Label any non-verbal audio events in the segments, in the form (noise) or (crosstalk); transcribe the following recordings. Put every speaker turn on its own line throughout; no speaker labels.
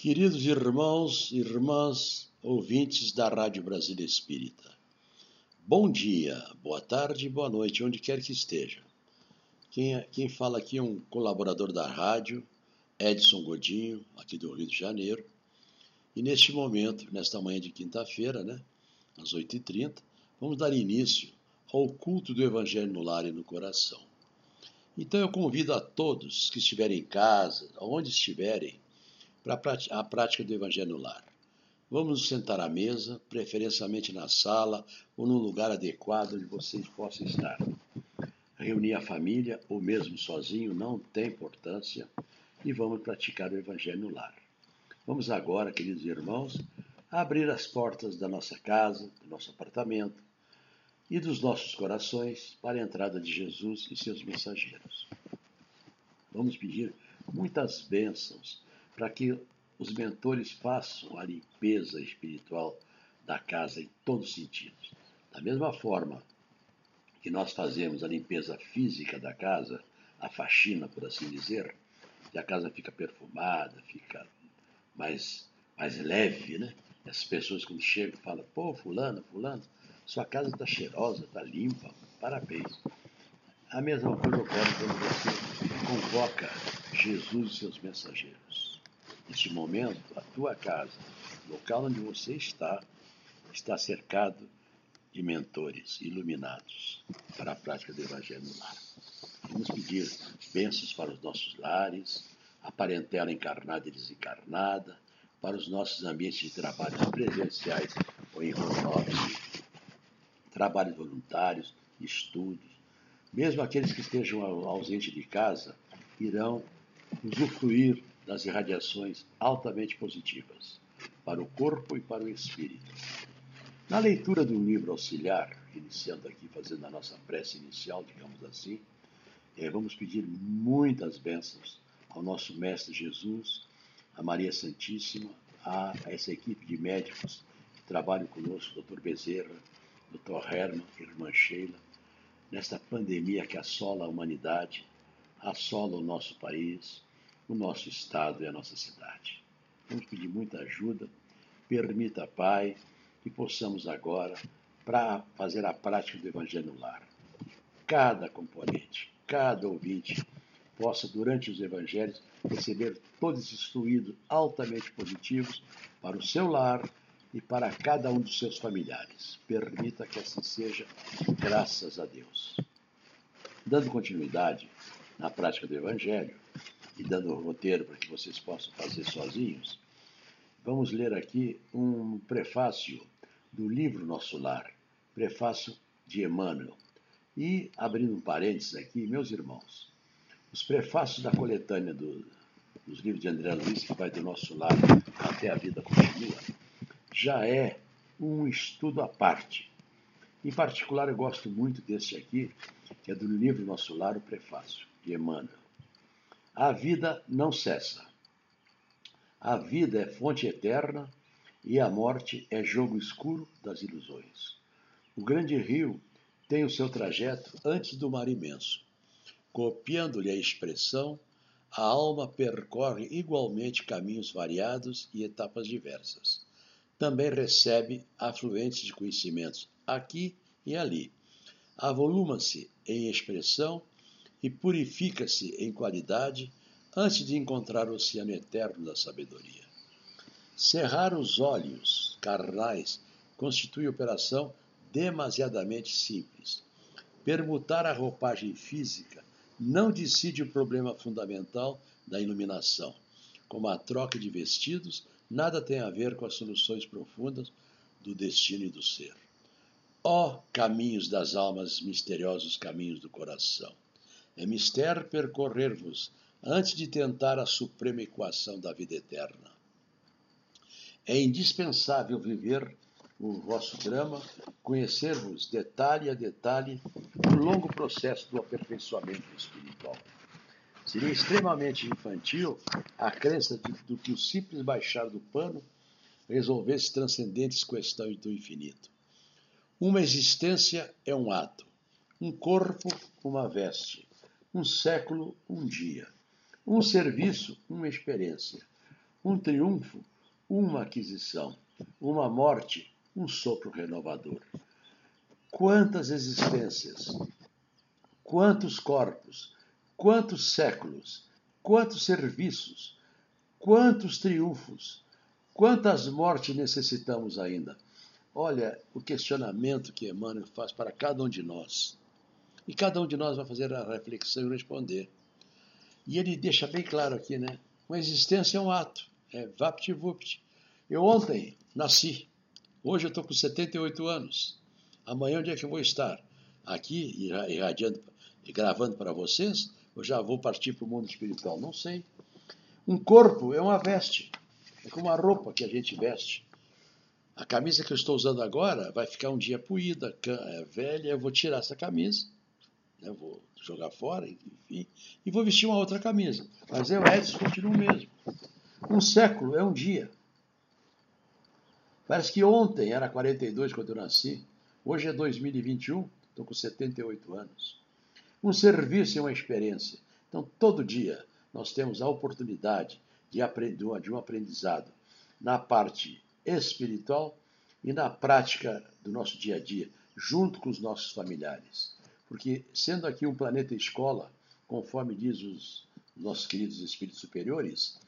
Queridos irmãos e irmãs, ouvintes da Rádio Brasília Espírita, bom dia, boa tarde, boa noite, onde quer que esteja. Quem, é, quem fala aqui é um colaborador da rádio, Edson Godinho, aqui do Rio de Janeiro. E neste momento, nesta manhã de quinta-feira, né, às 8h30, vamos dar início ao culto do Evangelho no lar e no coração. Então eu convido a todos que estiverem em casa, onde estiverem, para a prática do Evangelho no lar. Vamos nos sentar à mesa, preferencialmente na sala ou num lugar adequado onde vocês possam estar. Reunir a família ou mesmo sozinho não tem importância e vamos praticar o Evangelho no lar. Vamos agora, queridos irmãos, abrir as portas da nossa casa, do nosso apartamento e dos nossos corações para a entrada de Jesus e seus mensageiros. Vamos pedir muitas bênçãos para que os mentores façam a limpeza espiritual da casa em todos os sentidos. Da mesma forma que nós fazemos a limpeza física da casa, a faxina, por assim dizer, e a casa fica perfumada, fica mais, mais leve, né? As pessoas quando chegam falam, pô, fulano, fulano, sua casa está cheirosa, está limpa, parabéns. A mesma coisa ocorre quando você convoca Jesus e seus mensageiros. Neste momento, a tua casa, o local onde você está, está cercado de mentores iluminados para a prática do Evangelho no lar. Vamos pedir bênçãos para os nossos lares, a parentela encarnada e desencarnada, para os nossos ambientes de trabalho presenciais ou em home trabalhos voluntários, estudos. Mesmo aqueles que estejam ausentes de casa irão usufruir das irradiações altamente positivas para o corpo e para o espírito. Na leitura do livro auxiliar, iniciando aqui, fazendo a nossa prece inicial, digamos assim, eh, vamos pedir muitas bênçãos ao nosso Mestre Jesus, a Maria Santíssima, a essa equipe de médicos que trabalham conosco, Dr. Bezerra, Dr. Herman, Irmã Sheila, nesta pandemia que assola a humanidade, assola o nosso país, o nosso estado e a nossa cidade. Vamos pedir muita ajuda. Permita, Pai, que possamos agora para fazer a prática do Evangelho no lar. Cada componente, cada ouvinte possa, durante os evangelhos, receber todos esses fluidos altamente positivos para o seu lar e para cada um dos seus familiares. Permita que assim seja, graças a Deus. Dando continuidade na prática do Evangelho, e dando o roteiro para que vocês possam fazer sozinhos, vamos ler aqui um prefácio do livro Nosso Lar, prefácio de Emmanuel. E, abrindo um parênteses aqui, meus irmãos, os prefácios da coletânea do, dos livros de André Luiz, que vai do nosso lar até a vida continua, já é um estudo à parte. Em particular, eu gosto muito desse aqui, que é do livro Nosso Lar, o prefácio, de Emmanuel. A vida não cessa. A vida é fonte eterna e a morte é jogo escuro das ilusões. O grande rio tem o seu trajeto antes do mar imenso. Copiando-lhe a expressão, a alma percorre igualmente caminhos variados e etapas diversas. Também recebe afluentes de conhecimentos aqui e ali. Avoluma-se em expressão e purifica-se em qualidade antes de encontrar o oceano eterno da sabedoria. Cerrar os olhos carnais constitui operação demasiadamente simples. Permutar a roupagem física não decide o problema fundamental da iluminação. Como a troca de vestidos, nada tem a ver com as soluções profundas do destino e do ser. Ó oh, caminhos das almas, misteriosos caminhos do coração! É mistério percorrer-vos antes de tentar a suprema equação da vida eterna. É indispensável viver o vosso drama, conhecer-vos detalhe a detalhe o longo processo do aperfeiçoamento espiritual. Seria extremamente infantil a crença de, que o simples baixar do pano resolvesse transcendentes questões do infinito. Uma existência é um ato, um corpo, uma veste, um século, um dia, um serviço, uma experiência, um triunfo, uma aquisição, uma morte, um sopro renovador. Quantas existências, quantos corpos, quantos séculos, quantos serviços, quantos triunfos, quantas mortes necessitamos ainda? Olha o questionamento que Emmanuel faz para cada um de nós. E cada um de nós vai fazer a reflexão e responder. E ele deixa bem claro aqui, né? Uma existência é um ato, é vapt-vupt. Eu ontem nasci, hoje eu estou com 78 anos. Amanhã onde é que eu vou estar? Aqui, irradiando, gravando para vocês, ou já vou partir para o mundo espiritual? Não sei. Um corpo é uma veste, é como uma roupa que a gente veste. A camisa que eu estou usando agora vai ficar um dia poída, é velha, eu vou tirar essa camisa né? vou jogar fora, enfim, e vou vestir uma outra camisa. Mas eu, Edson, continuo mesmo. Um século é um dia. Parece que ontem era 42 quando eu nasci, hoje é 2021, estou com 78 anos. Um serviço é uma experiência. Então, todo dia nós temos a oportunidade de, de um aprendizado na parte espiritual e na prática do nosso dia a dia, junto com os nossos familiares. Porque, sendo aqui um planeta escola, conforme diz os nossos queridos espíritos superiores,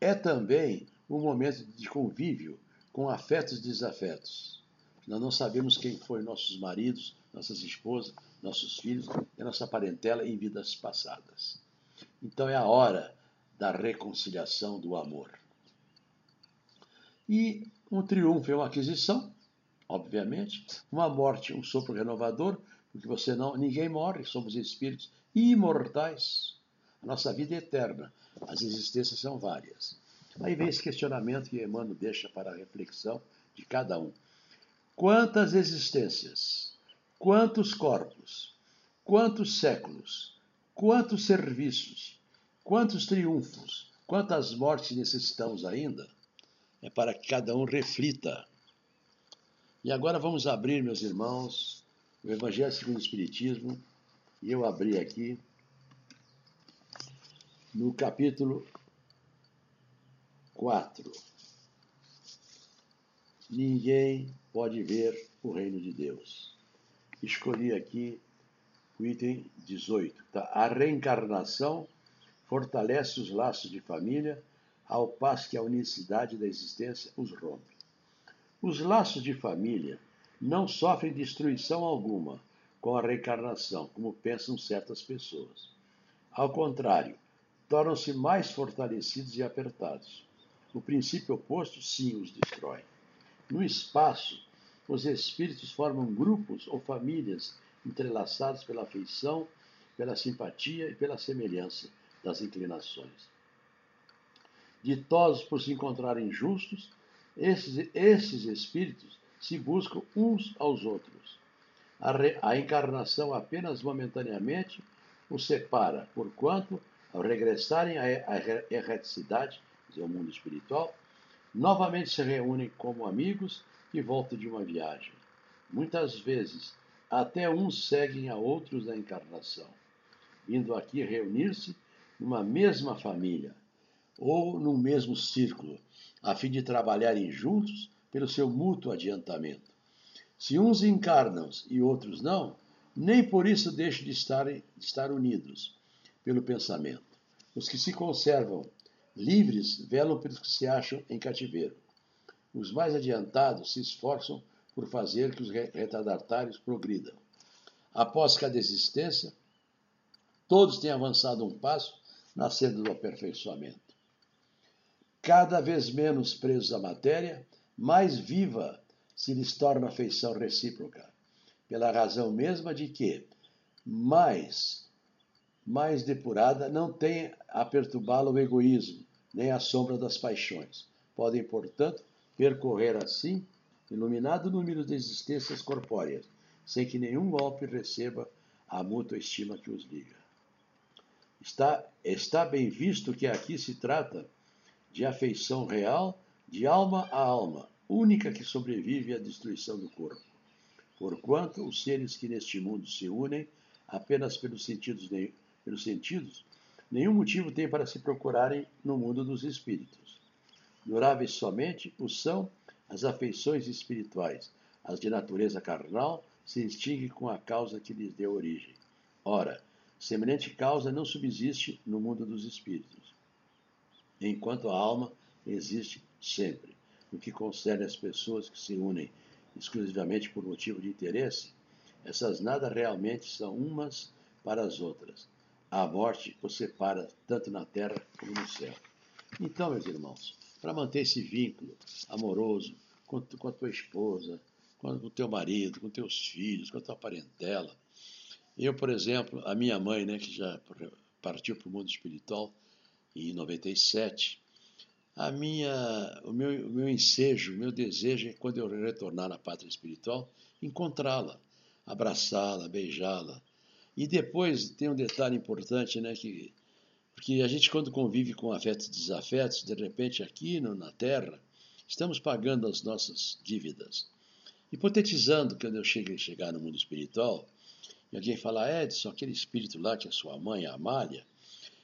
é também um momento de convívio com afetos e desafetos. Nós não sabemos quem foram nossos maridos, nossas esposas, nossos filhos e nossa parentela em vidas passadas. Então é a hora da reconciliação do amor. E um triunfo é uma aquisição, obviamente, uma morte, um sopro renovador, porque você não, ninguém morre, somos espíritos imortais. A nossa vida é eterna, as existências são várias. Aí vem esse questionamento que Emmanuel deixa para a reflexão de cada um. Quantas existências, quantos corpos, quantos séculos, quantos serviços, quantos triunfos, quantas mortes necessitamos ainda? É para que cada um reflita. E agora vamos abrir, meus irmãos, o Evangelho segundo o Espiritismo, e eu abri aqui no capítulo 4. Ninguém pode ver o reino de Deus. Escolhi aqui o item 18. Tá? A reencarnação fortalece os laços de família, ao passo que a unicidade da existência os rompe. Os laços de família não sofrem destruição alguma com a reencarnação, como pensam certas pessoas. Ao contrário, tornam-se mais fortalecidos e apertados. O princípio oposto, sim, os destrói. No espaço, os espíritos formam grupos ou famílias entrelaçados pela afeição, pela simpatia e pela semelhança das inclinações. Ditosos por se encontrarem justos, esses, esses espíritos se buscam uns aos outros. A, re, a encarnação apenas momentaneamente os separa, porquanto, ao regressarem à, erraticidade, ao mundo espiritual, novamente se reúnem como amigos que voltam de uma viagem. Muitas vezes, até uns seguem a outros na encarnação, vindo aqui reunir-se numa mesma família ou num mesmo círculo, a fim de trabalharem juntos pelo seu mútuo adiantamento. Se uns encarnam e outros não, nem por isso deixam de estar, de estar unidos pelo pensamento. Os que se conservam livres velam pelos que se acham em cativeiro. Os mais adiantados se esforçam por fazer que os retardatários progridam. Após cada existência, todos têm avançado um passo na senda do aperfeiçoamento. Cada vez menos presos à matéria, mais viva se lhes torna afeição recíproca, pela razão mesma de que, mais, mais depurada, não tem a perturbá-la o egoísmo, nem a sombra das paixões. Podem, portanto, percorrer assim iluminado número de existências corpóreas, sem que nenhum golpe receba a mútua estima que os liga. Está, está bem visto que aqui se trata de afeição real de alma a alma, única que sobrevive à destruição do corpo. Porquanto os seres que neste mundo se unem apenas pelos sentidos, pelos sentidos nenhum motivo tem para se procurarem no mundo dos espíritos. Duráveis somente o são as afeições espirituais, as de natureza carnal se extinguem com a causa que lhes deu origem. Ora, semelhante causa não subsiste no mundo dos espíritos, enquanto a alma existe sempre. No que concerne às pessoas que se unem exclusivamente por motivo de interesse, essas nada realmente são umas para as outras. A morte os separa tanto na terra como no céu. Então, meus irmãos, para manter esse vínculo amoroso com, com a tua esposa, com o teu marido, com teus filhos, com a tua parentela. Eu, por exemplo, a minha mãe, né, que já partiu para o mundo espiritual em 97, a minha, o, meu, o meu ensejo, o meu desejo é, quando eu retornar na pátria espiritual, encontrá-la, abraçá-la, beijá-la. E depois tem um detalhe importante, né, que, porque a gente quando convive com afetos e desafetos, de repente aqui no, na Terra, estamos pagando as nossas dívidas. Hipotetizando que quando eu cheguei chegar no mundo espiritual, e alguém fala, Edson, aquele espírito lá que é sua mãe, a Amália,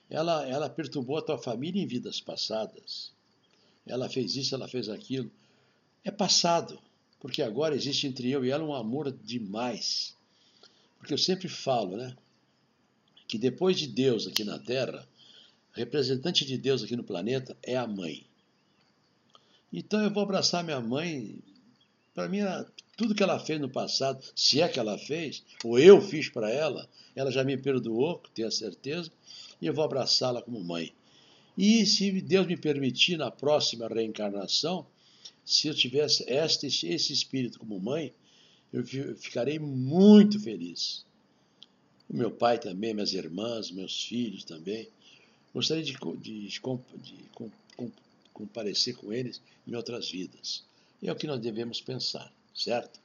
ela, ela perturbou a tua família em vidas passadas ela fez isso, ela fez aquilo. É passado, porque agora existe entre eu e ela um amor demais. Porque eu sempre falo, né? Que depois de Deus aqui na Terra, representante de Deus aqui no planeta é a mãe. Então eu vou abraçar minha mãe. Para mim, tudo que ela fez no passado, se é que ela fez, ou eu fiz para ela, ela já me perdoou, tenho a certeza, e eu vou abraçá-la como mãe. E se Deus me permitir, na próxima reencarnação, se eu tivesse este, esse espírito como mãe, eu ficarei muito feliz. O meu pai também, minhas irmãs, meus filhos também. Gostaria de, de, de, de comparecer com eles em outras vidas. É o que nós devemos pensar, certo?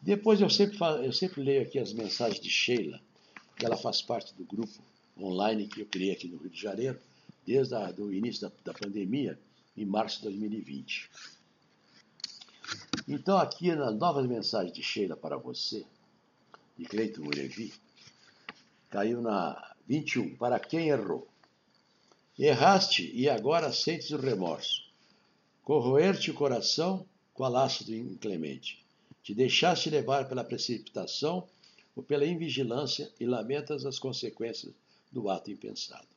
Depois eu sempre, eu sempre leio aqui as mensagens de Sheila, que ela faz parte do grupo online que eu criei aqui no Rio de Janeiro desde o início da, da pandemia, em março de 2020. Então, aqui nas novas mensagens de Sheila para você, de Cleiton Urevi, caiu na 21. Para quem errou? Erraste e agora sentes o remorso. Corroer-te o coração com a laço do inclemente. Te deixaste levar pela precipitação ou pela invigilância e lamentas as consequências do ato impensado.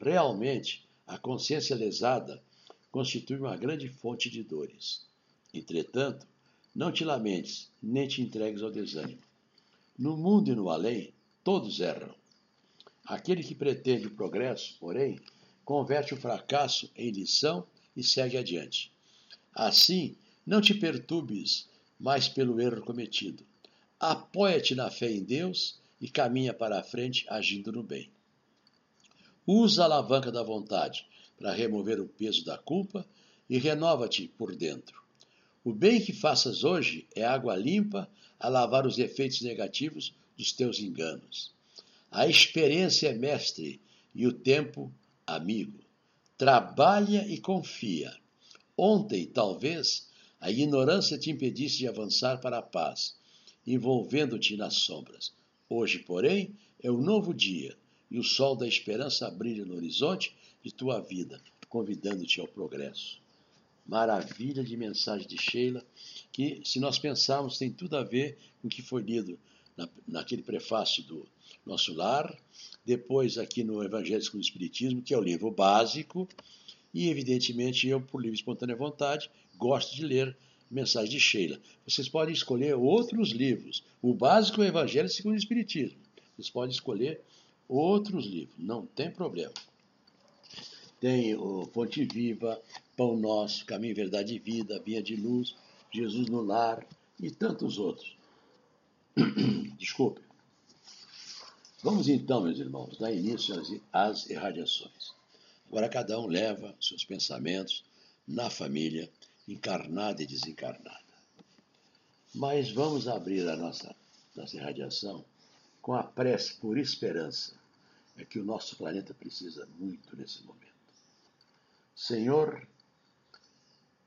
Realmente, a consciência lesada constitui uma grande fonte de dores. Entretanto, não te lamentes, nem te entregues ao desânimo. No mundo e no além, todos erram. Aquele que pretende o progresso, porém, converte o fracasso em lição e segue adiante. Assim, não te perturbes mais pelo erro cometido. Apoia-te na fé em Deus e caminha para a frente agindo no bem. Usa a alavanca da vontade para remover o peso da culpa e renova-te por dentro. O bem que faças hoje é água limpa a lavar os efeitos negativos dos teus enganos. A experiência é mestre e o tempo amigo. Trabalha e confia. Ontem, talvez, a ignorância te impedisse de avançar para a paz, envolvendo-te nas sombras. Hoje, porém, é um novo dia e o sol da esperança brilha no horizonte de tua vida, convidando-te ao progresso. Maravilha de mensagem de Sheila, que, se nós pensarmos, tem tudo a ver com o que foi lido na, naquele prefácio do Nosso Lar, depois aqui no Evangelho segundo o Espiritismo, que é o livro básico, e evidentemente eu, por livre e espontânea vontade, gosto de ler mensagem de Sheila. Vocês podem escolher outros livros. O básico é o Evangelho segundo o Espiritismo. Vocês podem escolher outros livros, não tem problema. Tem o Fonte Viva, Pão Nosso, Caminho, Verdade e Vida, Via de Luz, Jesus no Lar e tantos outros. (clears throat) Desculpe. Vamos então, meus irmãos, dar início às, irradiações. Agora cada um leva seus pensamentos na família, encarnada e desencarnada. Mas vamos abrir a nossa, nossa irradiação com a prece por esperança, é que o nosso planeta precisa muito nesse momento. Senhor,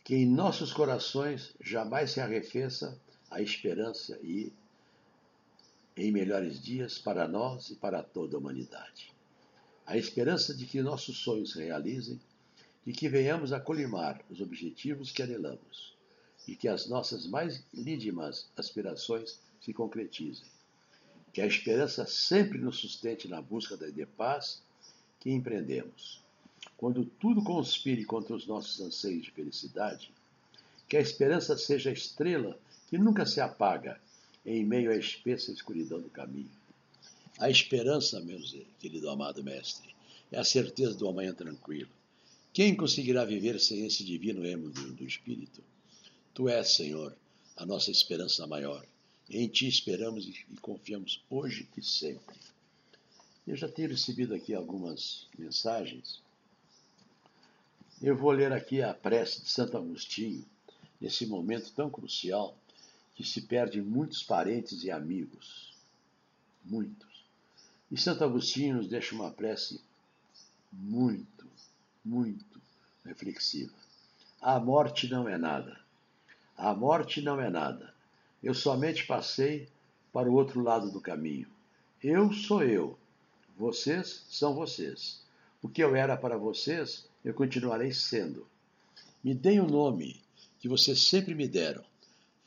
que em nossos corações jamais se arrefeça a esperança e em melhores dias para nós e para toda a humanidade. A esperança de que nossos sonhos se realizem, e que venhamos a colimar os objetivos que anelamos e que as nossas mais lídimas aspirações se concretizem. Que a esperança sempre nos sustente na busca da de paz que empreendemos. Quando tudo conspire contra os nossos anseios de felicidade, que a esperança seja a estrela que nunca se apaga em meio à espessa escuridão do caminho. A esperança, meu querido amado mestre, é a certeza do amanhã tranquilo. Quem conseguirá viver sem esse divino êmulo do Espírito? Tu és, Senhor, a nossa esperança maior. Em Ti esperamos e confiamos hoje e sempre. Eu já tenho recebido aqui algumas mensagens. Eu vou ler aqui a prece de Santo Agostinho, nesse momento tão crucial que se perde muitos parentes e amigos. Muitos. E Santo Agostinho nos deixa uma prece muito, muito reflexiva. A morte não é nada. A morte não é nada. Eu somente passei para o outro lado do caminho. Eu sou eu. Vocês são vocês. O que eu era para vocês, eu continuarei sendo. Me deem o nome que vocês sempre me deram.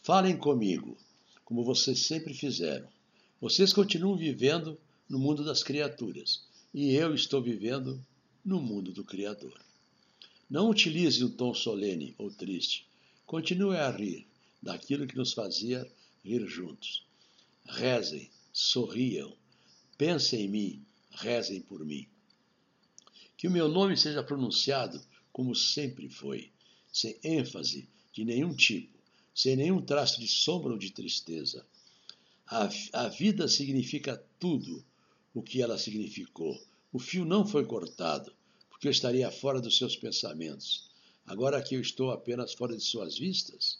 Falem comigo, como vocês sempre fizeram. Vocês continuam vivendo no mundo das criaturas e eu estou vivendo no mundo do Criador. Não utilize um tom solene ou triste. Continue a rir daquilo que nos fazia rir juntos. Rezem, sorriam, pensem em mim, rezem por mim. Que o meu nome seja pronunciado como sempre foi, sem ênfase de nenhum tipo, sem nenhum traço de sombra ou de tristeza. A, a vida significa tudo o que ela significou. O fio não foi cortado, porque eu estaria fora dos seus pensamentos. Agora que eu estou apenas fora de suas vistas,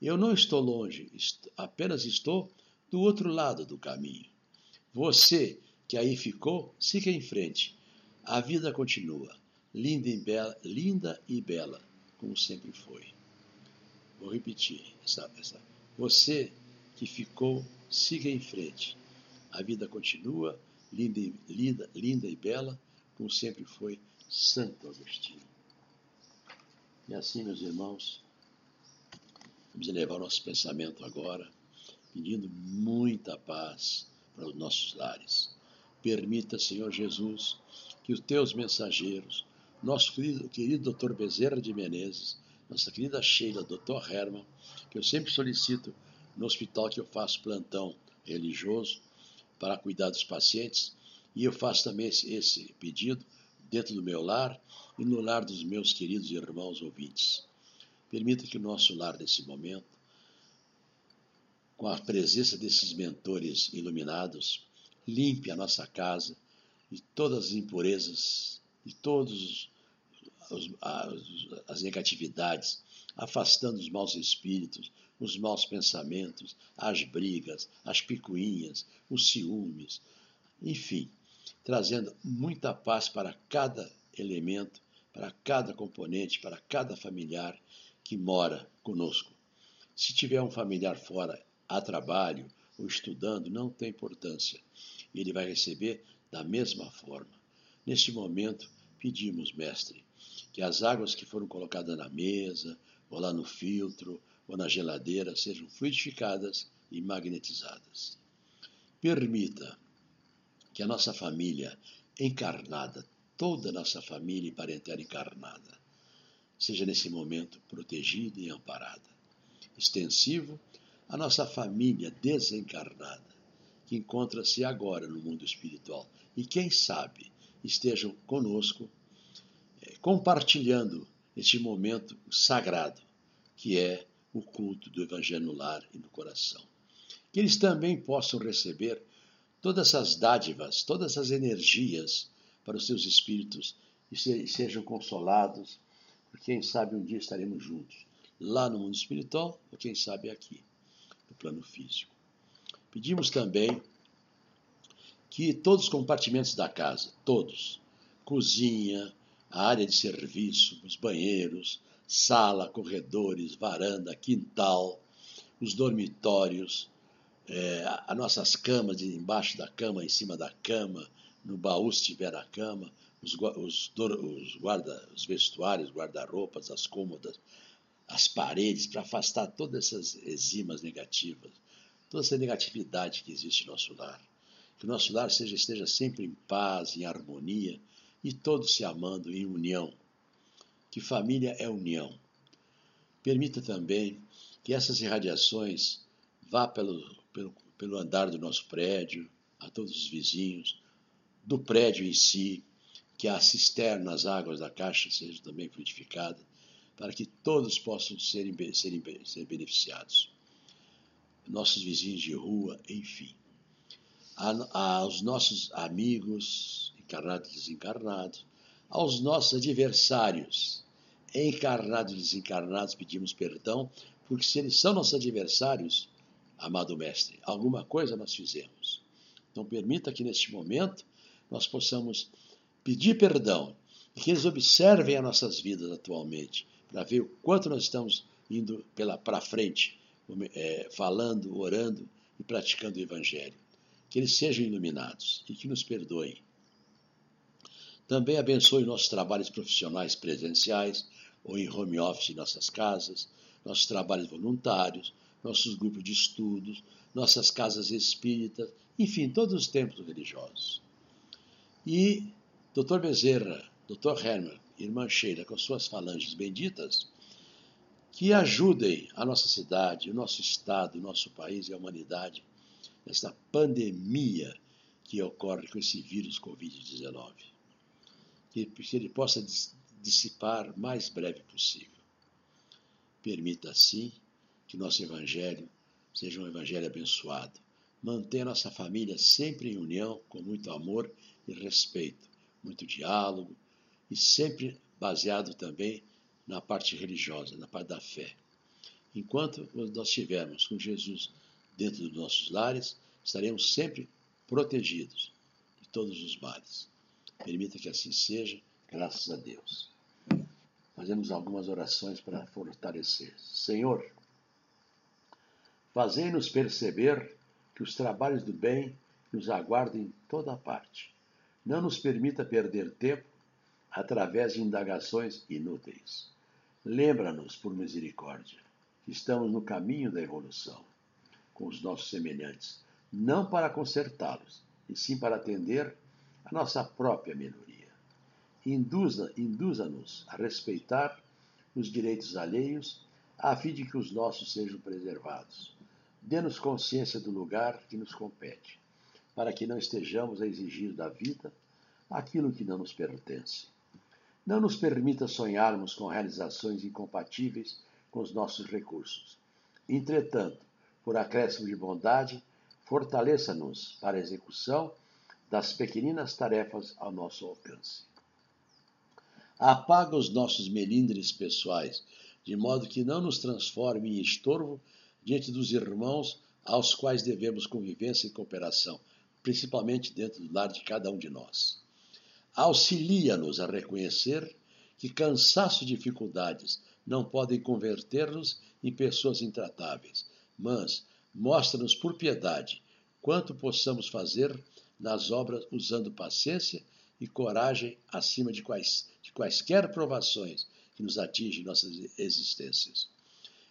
eu não estou longe, apenas estou do outro lado do caminho. Você que aí ficou, siga em frente. A vida continua, linda e bela, linda e bela como sempre foi. Vou repetir essa, essa. Você que ficou, siga em frente. A vida continua, linda e, linda, linda e bela, como sempre foi Santo Agostinho. E assim, meus irmãos, Vamos elevar nosso pensamento agora, pedindo muita paz para os nossos lares. Permita, Senhor Jesus, que os teus mensageiros, nosso querido, querido Dr. Bezerra de Menezes, nossa querida Sheila, Dr. Herman, que eu sempre solicito no hospital que eu faço plantão religioso para cuidar dos pacientes, e eu faço também esse, esse pedido dentro do meu lar e no lar dos meus queridos irmãos ouvintes. Permita que o nosso lar, nesse momento, com a presença desses mentores iluminados, limpe a nossa casa de todas as impurezas, de todas as negatividades, afastando os maus espíritos, os maus pensamentos, as brigas, as picuinhas, os ciúmes, enfim, trazendo muita paz para cada elemento, para cada componente, para cada familiar que mora conosco. Se tiver um familiar fora a trabalho ou estudando, não tem importância. Ele vai receber da mesma forma. Neste momento, pedimos, mestre, que as águas que foram colocadas na mesa, ou lá no filtro, ou na geladeira, sejam fluidificadas e magnetizadas. Permita que a nossa família encarnada, toda a nossa família e parentela encarnada, seja nesse momento protegida e amparada. Extensivo a nossa família desencarnada, que encontra-se agora no mundo espiritual e, quem sabe, estejam conosco é, compartilhando este momento sagrado, que é o culto do Evangelho no lar e no coração. Que eles também possam receber todas essas dádivas, todas essas energias para os seus espíritos e sejam consolados quem sabe um dia estaremos juntos, lá no mundo espiritual, ou quem sabe aqui, no plano físico. Pedimos também que todos os compartimentos da casa, todos, cozinha, a área de serviço, os banheiros, sala, corredores, varanda, quintal, os dormitórios, é, as nossas camas, embaixo da cama, em cima da cama, no baú se tiver a cama, os, os, os, guarda, os vestuários, guarda-roupas, as cômodas, as paredes, para afastar todas essas enzimas negativas, toda essa negatividade que existe no nosso lar. Que o nosso lar seja, esteja sempre em paz, em harmonia e todos se amando em união. Que família é união. Permita também que essas irradiações vá pelo, pelo, pelo andar do nosso prédio, a todos os vizinhos, do prédio em si, que a cisterna, as águas da caixa sejam também fluidificadas, para que todos possam ser beneficiados. Nossos vizinhos de rua, enfim. aos nossos amigos, encarnados e desencarnados, aos nossos adversários, encarnados e desencarnados, pedimos perdão, porque se eles são nossos adversários, amado Mestre, alguma coisa nós fizemos. Então, permita que neste momento nós possamos pedir perdão e que eles observem as nossas vidas atualmente, para ver o quanto nós estamos indo para frente, é, falando, orando e praticando o Evangelho. Que eles sejam iluminados e que nos perdoem. Também abençoe nossos trabalhos profissionais presenciais ou em home office em nossas casas, nossos trabalhos voluntários, nossos grupos de estudos, nossas casas espíritas, enfim, todos os templos religiosos. E Dr. Bezerra, Dr. Herman, irmã Sheila, com suas falanges benditas, que ajudem a nossa cidade, o nosso estado, o nosso país e a humanidade nesta pandemia que ocorre com esse vírus Covid-19. Que, que ele possa dissipar mais breve possível. Permita, assim, que nosso Evangelho seja um Evangelho abençoado. Mantenha nossa família sempre em união, com muito amor e respeito, muito diálogo e sempre baseado também na parte religiosa, na parte da fé. Enquanto nós estivermos com Jesus dentro dos nossos lares, estaremos sempre protegidos de todos os males. Permita que assim seja, graças a Deus. Fazemos algumas orações para fortalecer. Senhor, fazei-nos perceber que os trabalhos do bem nos aguardam em toda parte. Não nos permita perder tempo através de indagações inúteis. Lembra-nos, por misericórdia, que estamos no caminho da evolução com os nossos semelhantes, não para consertá-los, e sim para atender a nossa própria minoria. Induza-nos induza a respeitar os direitos alheios, a fim de que os nossos sejam preservados Dê-nos consciência do lugar que nos compete, para que não estejamos a exigir da vida aquilo que não nos pertence. Não nos permita sonharmos com realizações incompatíveis com os nossos recursos. Entretanto, por acréscimo de bondade, fortaleça-nos para a execução das pequeninas tarefas ao nosso alcance. Apaga os nossos melindres pessoais, de modo que não nos transforme em estorvo diante dos irmãos aos quais devemos convivência e cooperação, principalmente dentro do lar de cada um de nós. Auxilia-nos a reconhecer que cansaço e dificuldades não podem converter-nos em pessoas intratáveis, mas mostra-nos por piedade quanto possamos fazer nas obras usando paciência e coragem acima de, quais, de quaisquer provações que nos atingem nossas existências.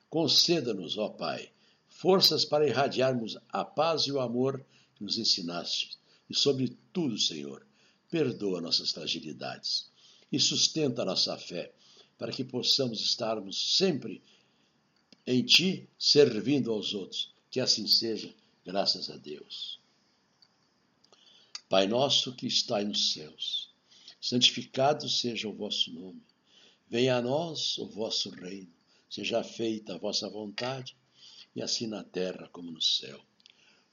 Conceda-nos, ó Pai, forças para irradiarmos a paz e o amor que nos ensinaste. E, sobretudo, Senhor, perdoa nossas fragilidades e sustenta a nossa fé, para que possamos estarmos sempre em Ti, servindo aos outros. Que assim seja, graças a Deus. Pai nosso que estais nos céus, santificado seja o vosso nome. Venha a nós o vosso reino Seja feita a vossa vontade, e assim na terra como no céu.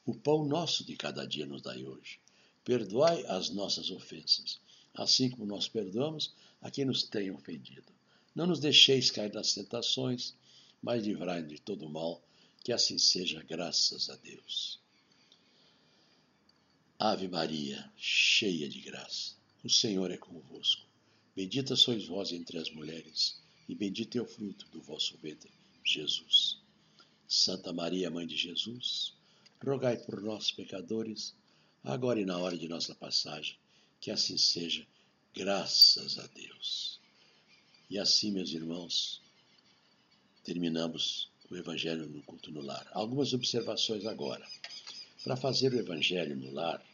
O pão nosso de cada dia nos dai hoje. Perdoai as nossas ofensas, assim como nós perdoamos a quem nos tem ofendido. Não nos deixeis cair nas tentações, mas livrai-nos de todo mal, que assim seja, graças a Deus. Ave Maria, cheia de graça, o Senhor é convosco. Bendita sois vós entre as mulheres e bendito é o fruto do vosso ventre, Jesus. Santa Maria, Mãe de Jesus, rogai por nós, pecadores, agora e na hora de nossa passagem, que assim seja, Graças a Deus. E assim, meus irmãos, terminamos o Evangelho no culto no lar. Algumas observações agora. Para fazer o Evangelho no lar,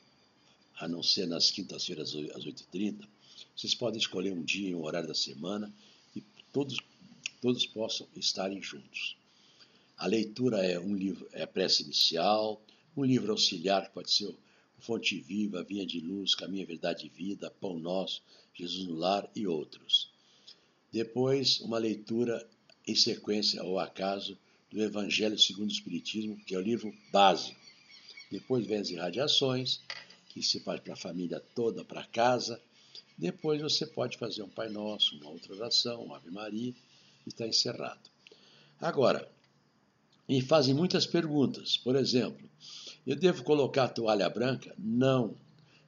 a não ser nas quintas-feiras às 8h30, vocês podem escolher um dia e um horário da semana e todos, todos possam estarem juntos. A leitura é um livro, é prece inicial, um livro auxiliar, que pode ser Fonte Viva, Vinha de Luz, Caminho, Verdade e Vida, Pão Nosso, Jesus no Lar e outros. Depois, uma leitura em sequência, ao acaso, do Evangelho segundo o Espiritismo, que é o livro básico. Depois vem as irradiações, que se faz para a família toda, para casa. Depois você pode fazer um Pai Nosso, uma outra oração, uma Ave Maria, e está encerrado. Agora, me fazem muitas perguntas. Por exemplo, eu devo colocar toalha branca? Não.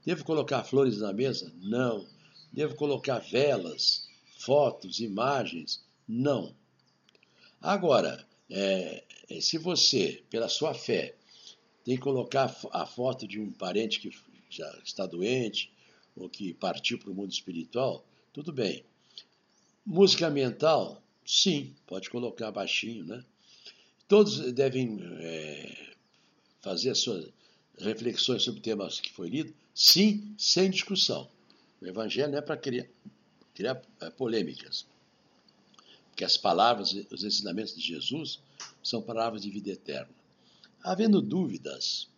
Devo colocar flores na mesa? Não. Devo colocar velas, fotos, imagens? Não. Agora, é, se você, pela sua fé, tem que colocar a foto de um parente que já está doente ou que partiu para o mundo espiritual, tudo bem. Música mental, sim, pode colocar baixinho, né? Todos devem é, fazer as suas reflexões sobre o tema que foi lido, sim, sem discussão. O Evangelho não é para criar, criar é, polêmicas, porque as palavras, os ensinamentos de Jesus são palavras de vida eterna. Havendo dúvidas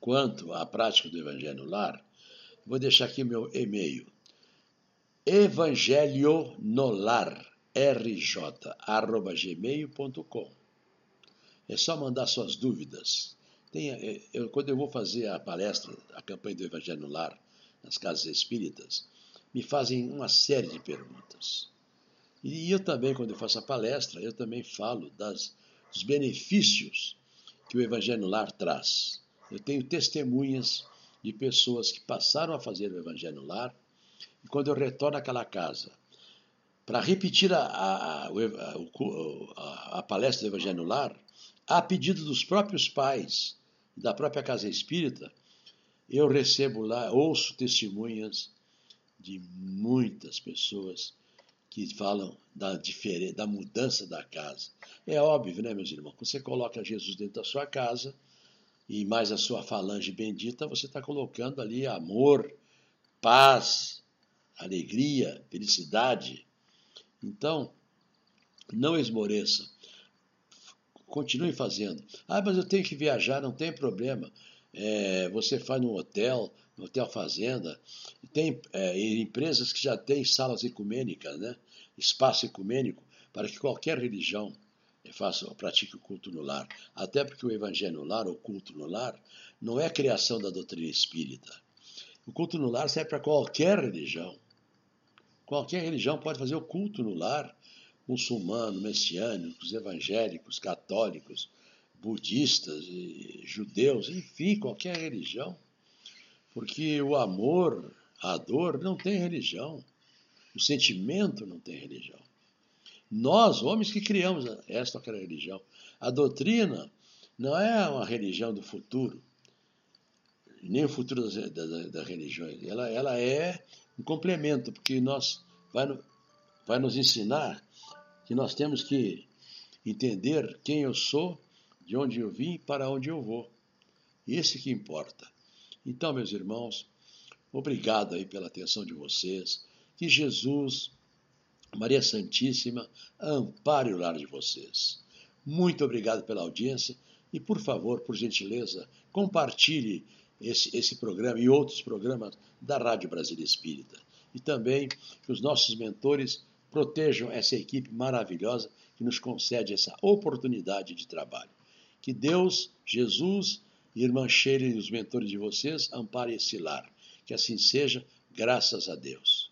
quanto à prática do Evangelho no lar, vou deixar aqui meu e-mail. Evangelho no lar. É só mandar suas dúvidas. É, eu, quando eu vou fazer a palestra, a campanha do Evangelho no Lar, nas casas espíritas, me fazem uma série de perguntas. E eu também, quando eu faço a palestra, eu também falo das, dos benefícios que o Evangelho no Lar traz. Eu tenho testemunhas de pessoas que passaram a fazer o Evangelho no lar, e quando eu retorno àquela casa, para repetir a, a, a, a, palestra do Evangelho no lar, a pedido dos próprios pais, da própria casa espírita, eu recebo lá, ouço testemunhas de muitas pessoas que falam da, da mudança da casa. É óbvio, né, meus irmãos? Você coloca Jesus dentro da sua casa, e mais a sua falange bendita, você está colocando ali amor, paz, alegria, felicidade. Então, não esmoreça. Continue fazendo. Ah, mas eu tenho que viajar, não tem problema. É, você faz no hotel, no hotel fazenda. Tem é, empresas que já têm salas ecumênicas, né? espaço ecumênico, para que qualquer religião faça, pratique o culto no lar. Até porque o evangelho no lar, o culto no lar, não é criação da doutrina espírita. O culto no lar serve para qualquer religião. Qualquer religião pode fazer o culto no lar, muçulmano, messiânicos, evangélicos, católicos, budistas, judeus, enfim, qualquer religião. Porque o amor, a dor, não tem religião. O sentimento não tem religião. Nós, homens que criamos esta aquela religião. A doutrina não é uma religião do futuro, nem o futuro das, das, das religiões. Ela, ela é um complemento, porque nós vai, vai nos ensinar que nós temos que entender quem eu sou, de onde eu vim e para onde eu vou. Esse que importa. Então, meus irmãos, obrigado aí pela atenção de vocês. Que Jesus Maria Santíssima, ampare o lar de vocês. Muito obrigado pela audiência e, por favor, por gentileza, compartilhe esse, esse programa e outros programas da Rádio Brasília Espírita. E também que os nossos mentores protejam essa equipe maravilhosa que nos concede essa oportunidade de trabalho. Que Deus, Jesus, Irmã Sheila e os mentores de vocês amparem esse lar. Que assim seja, graças a Deus.